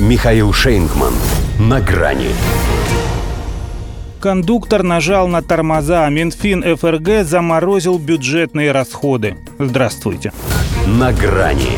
Михаил Шейнгман. На грани. Кондуктор нажал на тормоза, а Минфин ФРГ заморозил бюджетные расходы. Здравствуйте. На грани.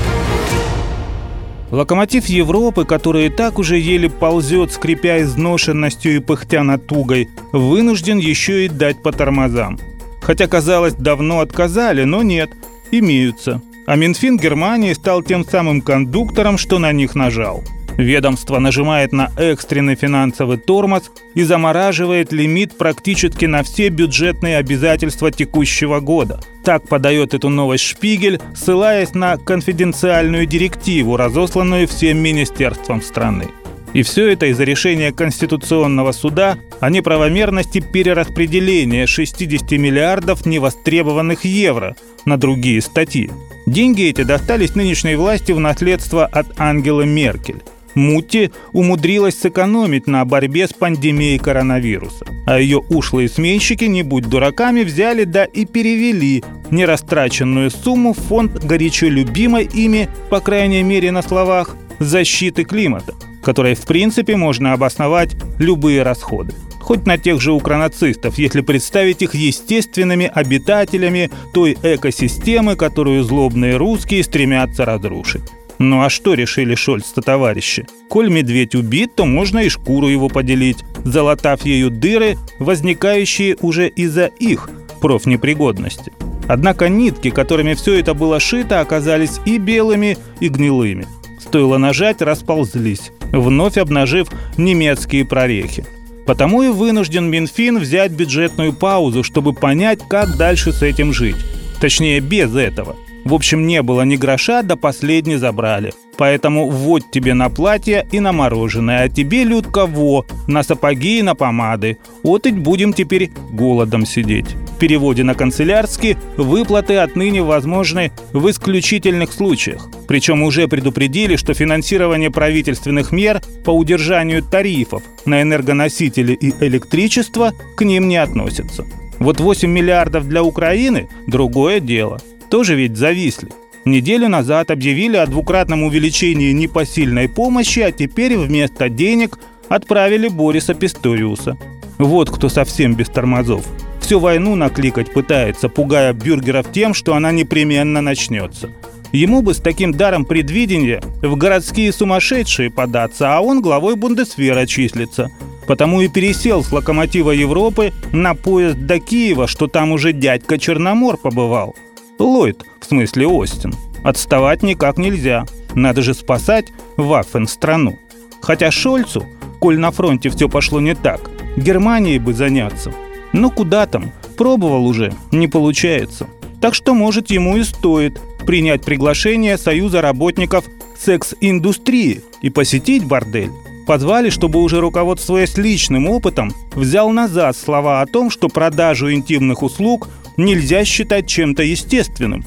Локомотив Европы, который и так уже еле ползет, скрипя изношенностью и пыхтя натугой, вынужден еще и дать по тормозам. Хотя, казалось, давно отказали, но нет, имеются. А Минфин Германии стал тем самым кондуктором, что на них нажал. Ведомство нажимает на экстренный финансовый тормоз и замораживает лимит практически на все бюджетные обязательства текущего года. Так подает эту новость Шпигель, ссылаясь на конфиденциальную директиву, разосланную всем министерствам страны. И все это из-за решения Конституционного суда о неправомерности перераспределения 60 миллиардов невостребованных евро на другие статьи. Деньги эти достались нынешней власти в наследство от Ангелы Меркель. Мутти умудрилась сэкономить на борьбе с пандемией коронавируса. А ее ушлые сменщики, не будь дураками, взяли да и перевели нерастраченную сумму в фонд горячо любимой ими, по крайней мере на словах, защиты климата, которой в принципе можно обосновать любые расходы. Хоть на тех же укронацистов, если представить их естественными обитателями той экосистемы, которую злобные русские стремятся разрушить. Ну а что решили Шольц-то товарищи? Коль медведь убит, то можно и шкуру его поделить, залатав ею дыры, возникающие уже из-за их профнепригодности. Однако нитки, которыми все это было шито, оказались и белыми, и гнилыми. Стоило нажать, расползлись, вновь обнажив немецкие прорехи. Потому и вынужден Минфин взять бюджетную паузу, чтобы понять, как дальше с этим жить. Точнее, без этого – в общем, не было ни гроша, да последний забрали. Поэтому вот тебе на платье и на мороженое, а тебе, Людка, во, на сапоги и на помады. И будем теперь голодом сидеть. В переводе на канцелярский выплаты отныне возможны в исключительных случаях. Причем уже предупредили, что финансирование правительственных мер по удержанию тарифов на энергоносители и электричество к ним не относятся. Вот 8 миллиардов для Украины – другое дело – тоже ведь зависли. Неделю назад объявили о двукратном увеличении непосильной помощи, а теперь вместо денег отправили Бориса Писториуса. Вот кто совсем без тормозов. Всю войну накликать пытается, пугая бюргеров тем, что она непременно начнется. Ему бы с таким даром предвидения в городские сумасшедшие податься, а он главой Бундесвера числится. Потому и пересел с локомотива Европы на поезд до Киева, что там уже дядька Черномор побывал – Ллойд, в смысле Остин. Отставать никак нельзя. Надо же спасать Ваффен страну. Хотя Шольцу, коль на фронте все пошло не так, Германией бы заняться. Но куда там? Пробовал уже, не получается. Так что, может, ему и стоит принять приглашение Союза работников секс-индустрии и посетить бордель. Позвали, чтобы уже руководствуясь личным опытом, взял назад слова о том, что продажу интимных услуг нельзя считать чем-то естественным.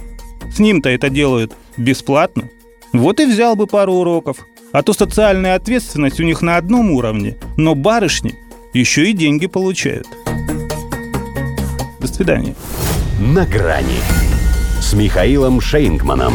С ним-то это делают бесплатно. Вот и взял бы пару уроков. А то социальная ответственность у них на одном уровне, но барышни еще и деньги получают. До свидания. На грани с Михаилом Шейнгманом.